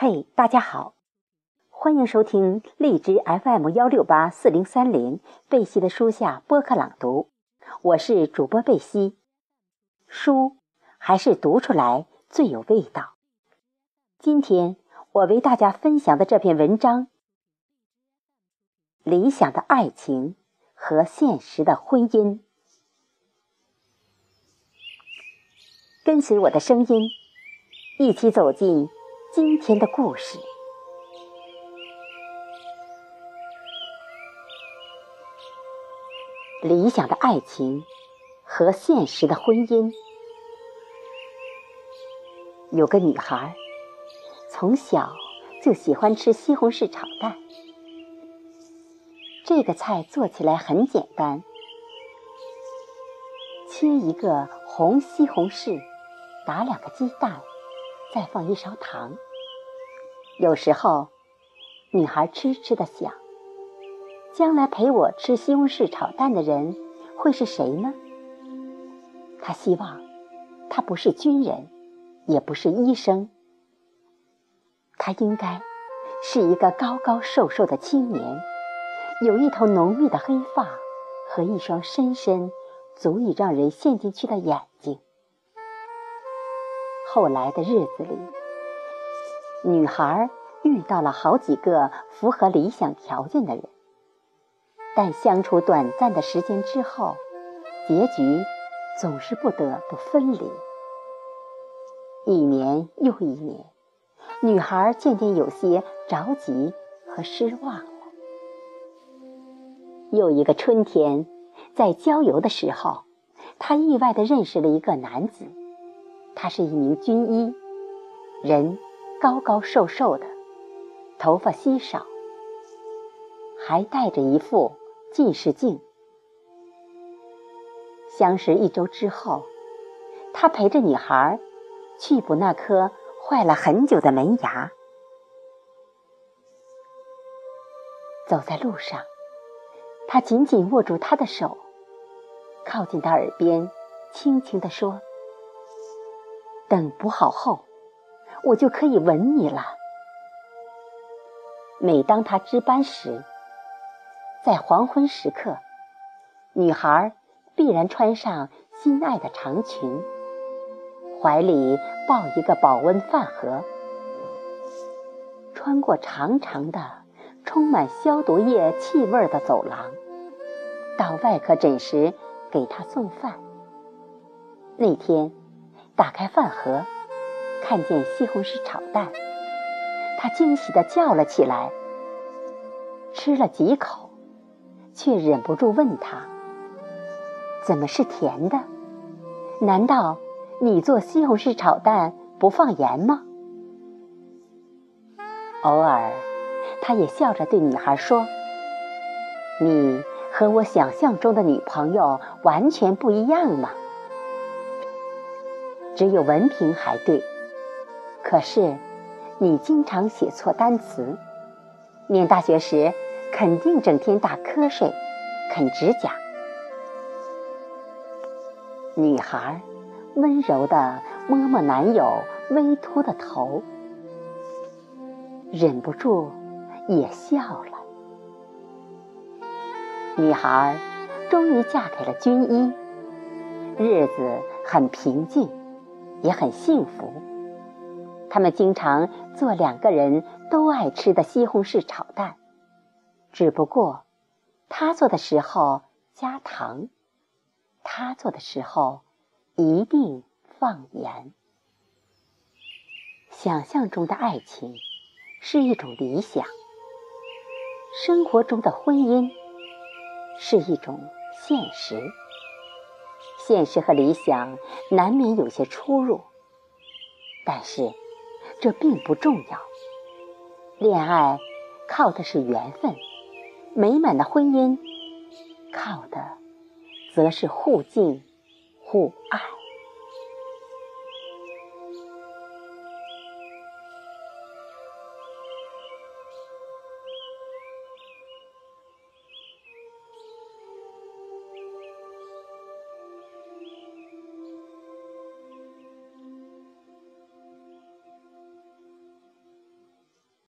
嘿，大家好，欢迎收听荔枝 FM 幺六八四零三零贝西的书下播客朗读，我是主播贝西。书还是读出来最有味道。今天我为大家分享的这篇文章，《理想的爱情和现实的婚姻》，跟随我的声音，一起走进。今天的故事，理想的爱情和现实的婚姻。有个女孩，从小就喜欢吃西红柿炒蛋。这个菜做起来很简单，切一个红西红柿，打两个鸡蛋。再放一勺糖。有时候，女孩痴痴的想：将来陪我吃西红柿炒蛋的人会是谁呢？她希望他不是军人，也不是医生，他应该是一个高高瘦瘦的青年，有一头浓密的黑发和一双深深、足以让人陷进去的眼睛。后来的日子里，女孩遇到了好几个符合理想条件的人，但相处短暂的时间之后，结局总是不得不分离。一年又一年，女孩渐渐有些着急和失望了。又一个春天，在郊游的时候，她意外的认识了一个男子。他是一名军医，人高高瘦瘦的，头发稀少，还戴着一副近视镜。相识一周之后，他陪着女孩去补那颗坏了很久的门牙。走在路上，他紧紧握住她的手，靠近她耳边，轻轻地说。等补好后，我就可以吻你了。每当他值班时，在黄昏时刻，女孩必然穿上心爱的长裙，怀里抱一个保温饭盒，穿过长长的、充满消毒液气味的走廊，到外科诊室给他送饭。那天。打开饭盒，看见西红柿炒蛋，他惊喜地叫了起来。吃了几口，却忍不住问他：“怎么是甜的？难道你做西红柿炒蛋不放盐吗？”偶尔，他也笑着对女孩说：“你和我想象中的女朋友完全不一样嘛。”只有文凭还对，可是你经常写错单词。念大学时肯定整天打瞌睡、啃指甲。女孩温柔的摸摸男友微秃的头，忍不住也笑了。女孩终于嫁给了军医，日子很平静。也很幸福。他们经常做两个人都爱吃的西红柿炒蛋，只不过他做的时候加糖，他做的时候一定放盐。想象中的爱情是一种理想，生活中的婚姻是一种现实。现实和理想难免有些出入，但是这并不重要。恋爱靠的是缘分，美满的婚姻靠的则是互敬互爱。